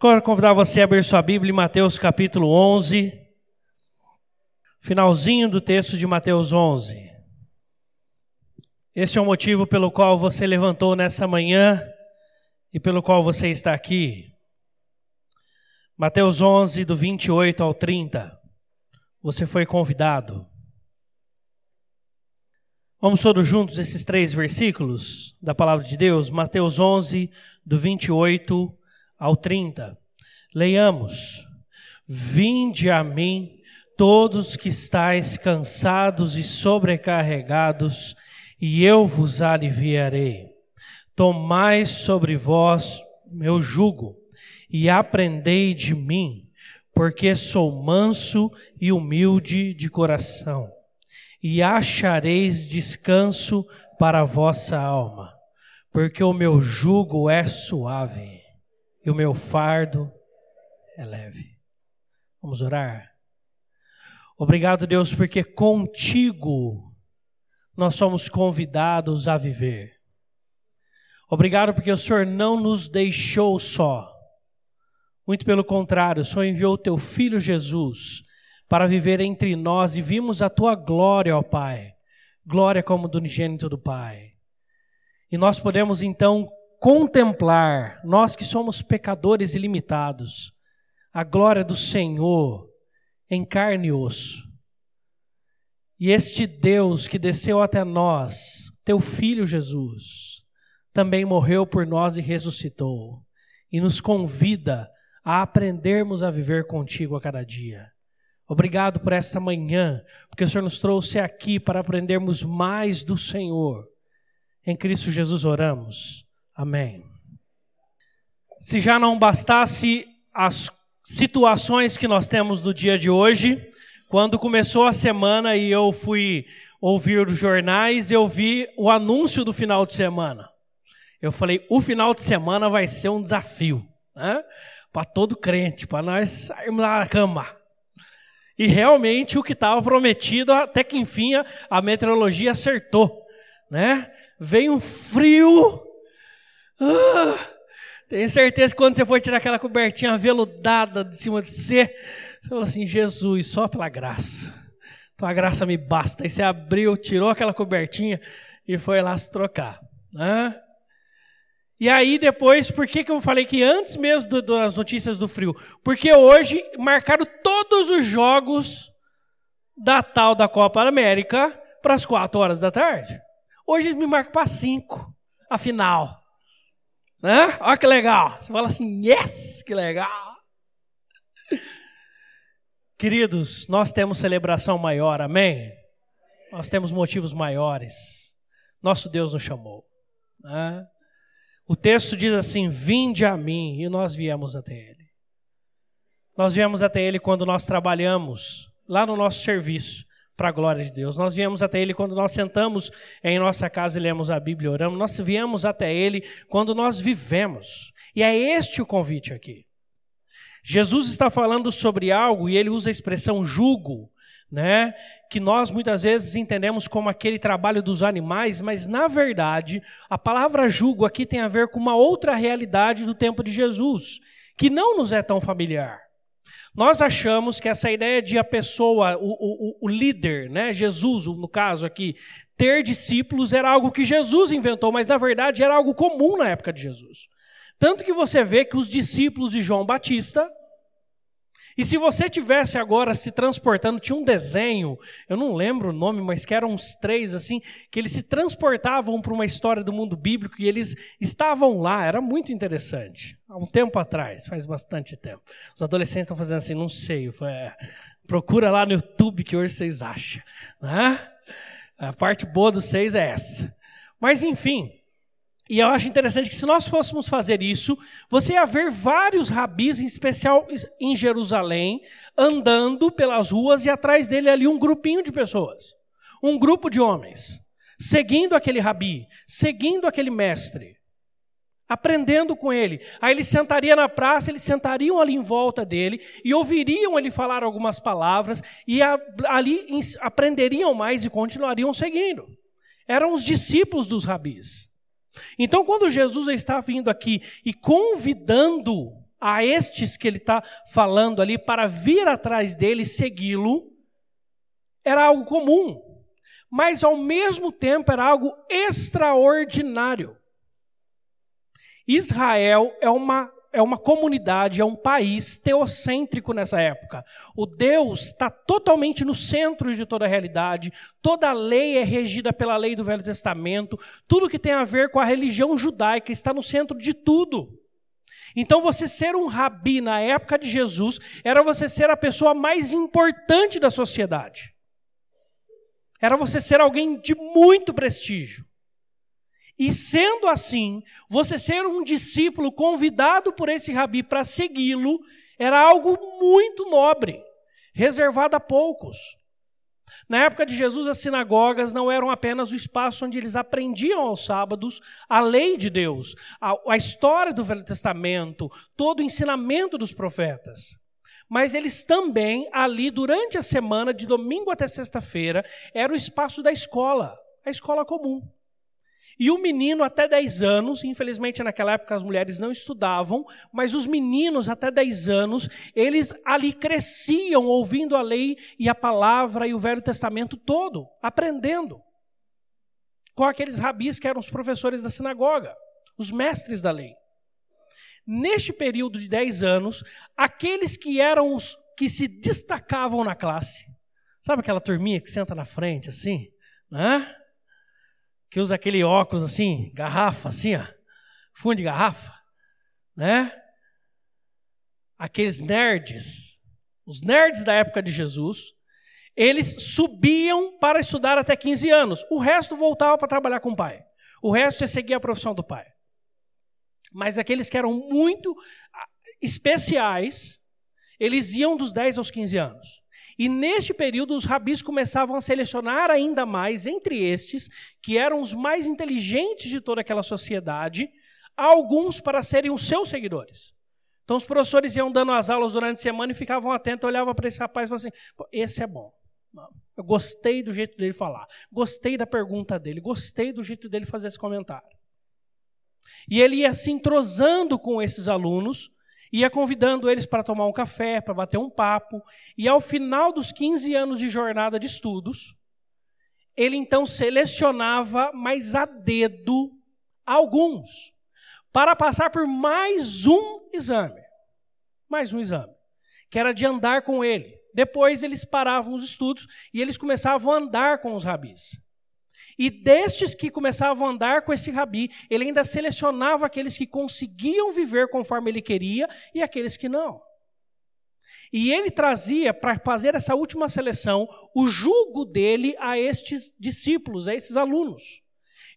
Quero convidar você a abrir sua Bíblia em Mateus capítulo 11, finalzinho do texto de Mateus 11. Esse é o motivo pelo qual você levantou nessa manhã e pelo qual você está aqui. Mateus 11, do 28 ao 30. Você foi convidado. Vamos todos juntos esses três versículos da palavra de Deus? Mateus 11, do 28 ao 30. Leiamos: Vinde a mim, todos que estáis cansados e sobrecarregados, e eu vos aliviarei. Tomai sobre vós meu jugo e aprendei de mim, porque sou manso e humilde de coração, e achareis descanso para a vossa alma, porque o meu jugo é suave e o meu fardo é leve. Vamos orar? Obrigado, Deus, porque contigo nós somos convidados a viver. Obrigado porque o Senhor não nos deixou só. Muito pelo contrário, o Senhor enviou o teu filho Jesus para viver entre nós e vimos a tua glória, ó Pai. Glória como do unigênito do Pai. E nós podemos então contemplar, nós que somos pecadores ilimitados, a glória do Senhor em carne e osso. E este Deus que desceu até nós, teu filho Jesus, também morreu por nós e ressuscitou, e nos convida a aprendermos a viver contigo a cada dia. Obrigado por esta manhã, porque o Senhor nos trouxe aqui para aprendermos mais do Senhor. Em Cristo Jesus oramos. Amém. Se já não bastasse as situações que nós temos no dia de hoje, quando começou a semana e eu fui ouvir os jornais, eu vi o anúncio do final de semana. Eu falei, o final de semana vai ser um desafio. Né? para todo crente, para nós sairmos da cama. E realmente o que estava prometido, até que enfim a, meteorologia acertou, né? Veio um frio. Uh, tenho certeza que quando você for tirar aquela cobertinha veludada de cima de você, você falou assim: Jesus, só pela graça. Tua graça me basta. Aí você abriu, tirou aquela cobertinha e foi lá se trocar. Né? E aí depois, por que, que eu falei que antes mesmo do, das notícias do frio? Porque hoje marcaram todos os jogos da tal da Copa América para as 4 horas da tarde. Hoje eles me marcam para 5, a final. Né? Olha que legal. Você fala assim, yes, que legal. Queridos, nós temos celebração maior, amém? Nós temos motivos maiores. Nosso Deus nos chamou. Né? O texto diz assim: Vinde a mim, e nós viemos até Ele. Nós viemos até Ele quando nós trabalhamos lá no nosso serviço, para a glória de Deus. Nós viemos até Ele quando nós sentamos em nossa casa e lemos a Bíblia oramos. Nós viemos até Ele quando nós vivemos. E é este o convite aqui. Jesus está falando sobre algo e ele usa a expressão jugo né? Que nós muitas vezes entendemos como aquele trabalho dos animais, mas na verdade, a palavra jugo aqui tem a ver com uma outra realidade do tempo de Jesus, que não nos é tão familiar. Nós achamos que essa ideia de a pessoa, o, o, o líder, né, Jesus, no caso aqui, ter discípulos era algo que Jesus inventou, mas na verdade era algo comum na época de Jesus. Tanto que você vê que os discípulos de João Batista e se você tivesse agora se transportando, tinha um desenho, eu não lembro o nome, mas que eram uns três assim, que eles se transportavam para uma história do mundo bíblico e eles estavam lá, era muito interessante. Há um tempo atrás, faz bastante tempo. Os adolescentes estão fazendo assim, não sei, foi, é, procura lá no YouTube que hoje vocês acham. Né? A parte boa dos seis é essa. Mas enfim, e eu acho interessante que se nós fôssemos fazer isso, você ia ver vários rabis, em especial em Jerusalém, andando pelas ruas e atrás dele ali um grupinho de pessoas. Um grupo de homens, seguindo aquele rabi, seguindo aquele mestre, aprendendo com ele. Aí ele sentaria na praça, eles sentariam ali em volta dele e ouviriam ele falar algumas palavras e ali aprenderiam mais e continuariam seguindo. Eram os discípulos dos rabis. Então, quando Jesus está vindo aqui e convidando a estes que ele está falando ali para vir atrás dele segui-lo, era algo comum, mas ao mesmo tempo era algo extraordinário. Israel é uma é uma comunidade, é um país teocêntrico nessa época. O Deus está totalmente no centro de toda a realidade, toda a lei é regida pela lei do Velho Testamento, tudo que tem a ver com a religião judaica está no centro de tudo. Então, você ser um rabi na época de Jesus era você ser a pessoa mais importante da sociedade. Era você ser alguém de muito prestígio. E sendo assim, você ser um discípulo convidado por esse rabi para segui-lo era algo muito nobre, reservado a poucos. Na época de Jesus, as sinagogas não eram apenas o espaço onde eles aprendiam aos sábados a lei de Deus, a, a história do Velho Testamento, todo o ensinamento dos profetas. Mas eles também, ali, durante a semana, de domingo até sexta-feira, era o espaço da escola, a escola comum. E o menino até 10 anos, infelizmente naquela época as mulheres não estudavam, mas os meninos até 10 anos, eles ali cresciam ouvindo a lei e a palavra e o Velho Testamento todo, aprendendo. Com aqueles rabis que eram os professores da sinagoga, os mestres da lei. Neste período de 10 anos, aqueles que eram os que se destacavam na classe, sabe aquela turminha que senta na frente assim, né? Que usa aquele óculos assim, garrafa, assim, ó, fundo de garrafa, né? Aqueles nerds, os nerds da época de Jesus, eles subiam para estudar até 15 anos. O resto voltava para trabalhar com o pai. O resto é seguir a profissão do pai. Mas aqueles que eram muito ah, especiais, eles iam dos 10 aos 15 anos. E neste período, os rabis começavam a selecionar ainda mais entre estes, que eram os mais inteligentes de toda aquela sociedade, alguns para serem os seus seguidores. Então, os professores iam dando as aulas durante a semana e ficavam atentos, olhavam para esse rapaz e falavam assim: esse é bom. Eu gostei do jeito dele falar, gostei da pergunta dele, gostei do jeito dele fazer esse comentário. E ele ia se entrosando com esses alunos ia convidando eles para tomar um café, para bater um papo, e ao final dos 15 anos de jornada de estudos, ele então selecionava mais a dedo alguns para passar por mais um exame. Mais um exame, que era de andar com ele. Depois eles paravam os estudos e eles começavam a andar com os rabis. E destes que começavam a andar com esse rabi, ele ainda selecionava aqueles que conseguiam viver conforme ele queria e aqueles que não. E ele trazia, para fazer essa última seleção, o jugo dele a estes discípulos, a esses alunos.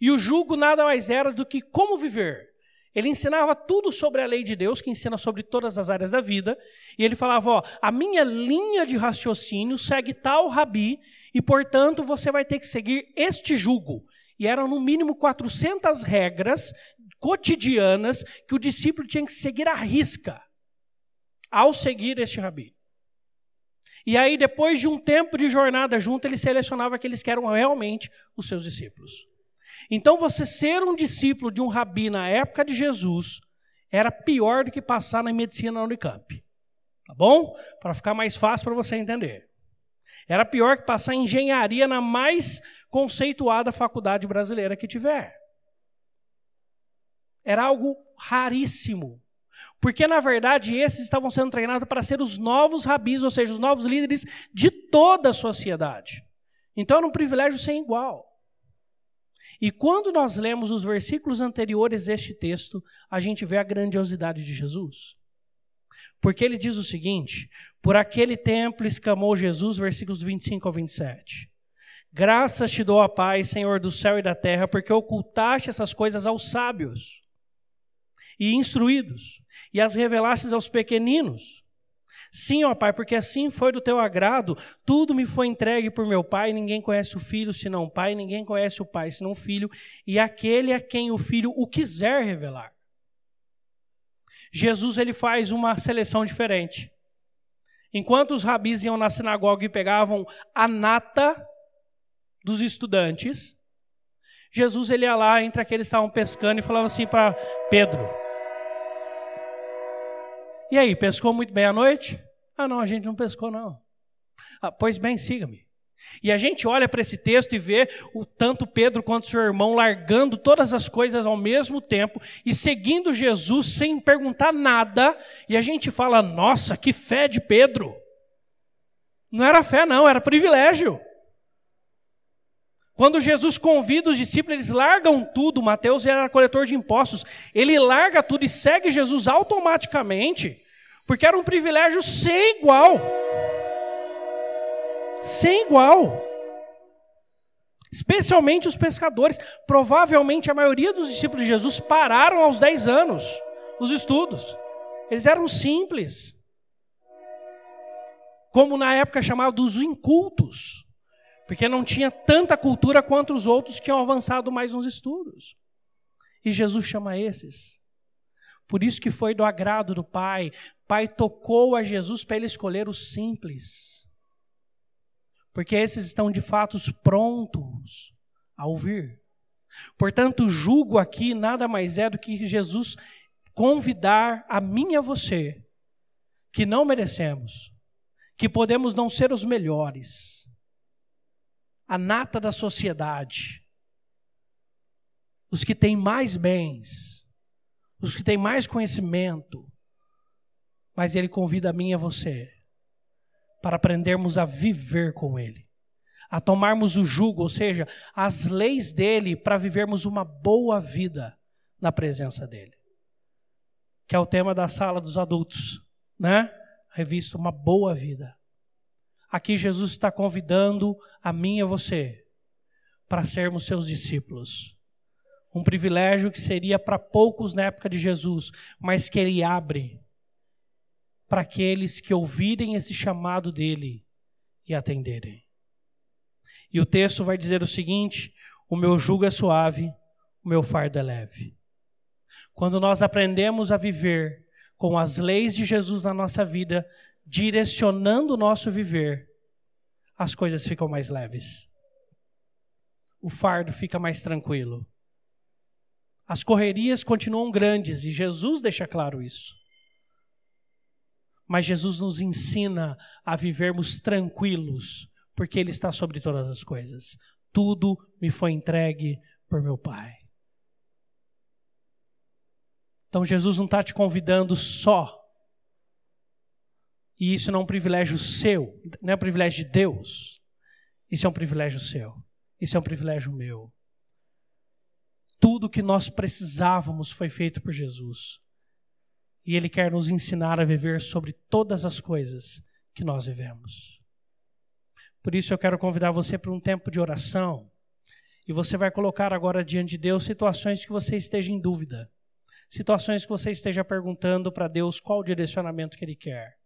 E o jugo nada mais era do que como viver. Ele ensinava tudo sobre a lei de Deus, que ensina sobre todas as áreas da vida, e ele falava: Ó, a minha linha de raciocínio segue tal rabi, e portanto você vai ter que seguir este jugo. E eram no mínimo 400 regras cotidianas que o discípulo tinha que seguir à risca ao seguir este rabi. E aí, depois de um tempo de jornada junto, ele selecionava aqueles que eram realmente os seus discípulos. Então, você ser um discípulo de um rabi na época de Jesus era pior do que passar na medicina na Unicamp. Tá bom? Para ficar mais fácil para você entender. Era pior que passar engenharia na mais conceituada faculdade brasileira que tiver. Era algo raríssimo. Porque, na verdade, esses estavam sendo treinados para ser os novos rabis, ou seja, os novos líderes de toda a sociedade. Então, era um privilégio sem igual. E quando nós lemos os versículos anteriores deste texto, a gente vê a grandiosidade de Jesus. Porque ele diz o seguinte: Por aquele tempo exclamou Jesus, versículos 25 ao 27. Graças te dou a paz, Senhor do céu e da terra, porque ocultaste essas coisas aos sábios e instruídos, e as revelastes aos pequeninos. Sim, ó Pai, porque assim foi do teu agrado, tudo me foi entregue por meu Pai, ninguém conhece o Filho senão o Pai, ninguém conhece o Pai senão o Filho, e aquele a quem o Filho o quiser revelar. Jesus ele faz uma seleção diferente. Enquanto os rabis iam na sinagoga e pegavam a nata dos estudantes, Jesus ele ia lá entre aqueles que estavam pescando e falava assim para Pedro: E aí, pescou muito bem à noite? Ah, não, a gente não pescou, não. Ah, pois bem, siga-me. E a gente olha para esse texto e vê o tanto Pedro quanto seu irmão largando todas as coisas ao mesmo tempo e seguindo Jesus sem perguntar nada, e a gente fala: "Nossa, que fé de Pedro!" Não era fé não, era privilégio. Quando Jesus convida os discípulos, eles largam tudo. Mateus era coletor de impostos. Ele larga tudo e segue Jesus automaticamente, porque era um privilégio sem igual sem igual. Especialmente os pescadores. Provavelmente a maioria dos discípulos de Jesus pararam aos 10 anos os estudos. Eles eram simples. Como na época chamava dos incultos. Porque não tinha tanta cultura quanto os outros que tinham avançado mais nos estudos. E Jesus chama esses. Por isso que foi do agrado do Pai. Pai tocou a Jesus para ele escolher os simples porque esses estão de fato prontos a ouvir. Portanto, julgo aqui nada mais é do que Jesus convidar a mim e a você, que não merecemos, que podemos não ser os melhores, a nata da sociedade, os que têm mais bens, os que têm mais conhecimento, mas Ele convida a mim e a você para aprendermos a viver com Ele, a tomarmos o jugo, ou seja, as leis dele, para vivermos uma boa vida na presença dele. Que é o tema da sala dos adultos, né? Revista Uma Boa Vida. Aqui Jesus está convidando a mim e a você para sermos seus discípulos. Um privilégio que seria para poucos na época de Jesus, mas que ele abre para aqueles que ouvirem esse chamado dele e atenderem. E o texto vai dizer o seguinte: o meu jugo é suave, o meu fardo é leve. Quando nós aprendemos a viver com as leis de Jesus na nossa vida, direcionando o nosso viver, as coisas ficam mais leves. O fardo fica mais tranquilo. As correrias continuam grandes e Jesus deixa claro isso. Mas Jesus nos ensina a vivermos tranquilos, porque Ele está sobre todas as coisas. Tudo me foi entregue por meu Pai. Então Jesus não está te convidando só. E isso não é um privilégio seu, não é um privilégio de Deus. Isso é um privilégio seu. Isso é um privilégio meu. Tudo que nós precisávamos foi feito por Jesus. E Ele quer nos ensinar a viver sobre todas as coisas que nós vivemos. Por isso eu quero convidar você para um tempo de oração. E você vai colocar agora diante de Deus situações que você esteja em dúvida. Situações que você esteja perguntando para Deus qual o direcionamento que Ele quer.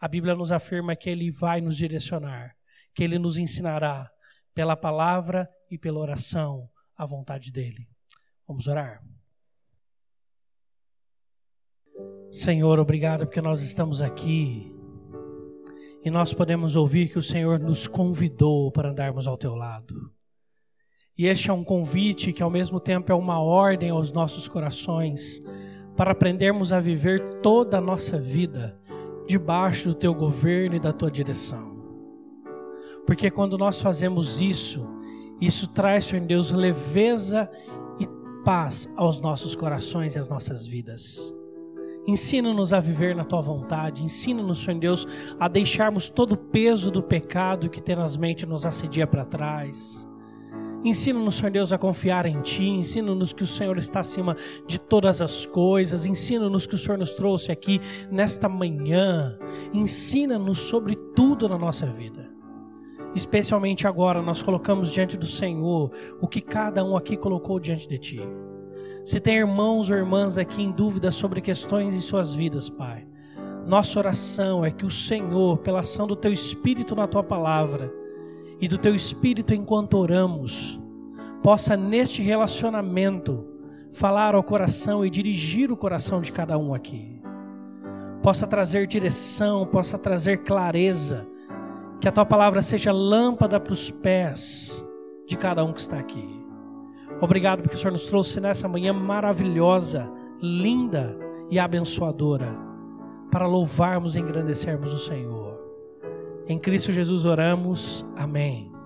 A Bíblia nos afirma que Ele vai nos direcionar, que Ele nos ensinará pela palavra e pela oração a vontade dEle. Vamos orar? Senhor, obrigado porque nós estamos aqui e nós podemos ouvir que o Senhor nos convidou para andarmos ao teu lado. E este é um convite que ao mesmo tempo é uma ordem aos nossos corações para aprendermos a viver toda a nossa vida debaixo do teu governo e da tua direção. Porque quando nós fazemos isso, isso traz, Senhor Deus, leveza e paz aos nossos corações e às nossas vidas. Ensina-nos a viver na tua vontade. Ensina-nos, Senhor Deus, a deixarmos todo o peso do pecado que tenazmente nos assedia para trás. Ensina-nos, Senhor Deus, a confiar em Ti. Ensina-nos que o Senhor está acima de todas as coisas. Ensina-nos que o Senhor nos trouxe aqui nesta manhã. Ensina-nos sobre tudo na nossa vida. Especialmente agora, nós colocamos diante do Senhor o que cada um aqui colocou diante de Ti. Se tem irmãos ou irmãs aqui em dúvida sobre questões em suas vidas, Pai, nossa oração é que o Senhor, pela ação do Teu Espírito na Tua palavra e do Teu Espírito enquanto oramos, possa neste relacionamento falar ao coração e dirigir o coração de cada um aqui. Possa trazer direção, possa trazer clareza, que a Tua palavra seja lâmpada para os pés de cada um que está aqui. Obrigado porque o Senhor nos trouxe nessa manhã maravilhosa, linda e abençoadora. para louvarmos e engrandecermos o Senhor. Em Cristo Jesus oramos. Amém.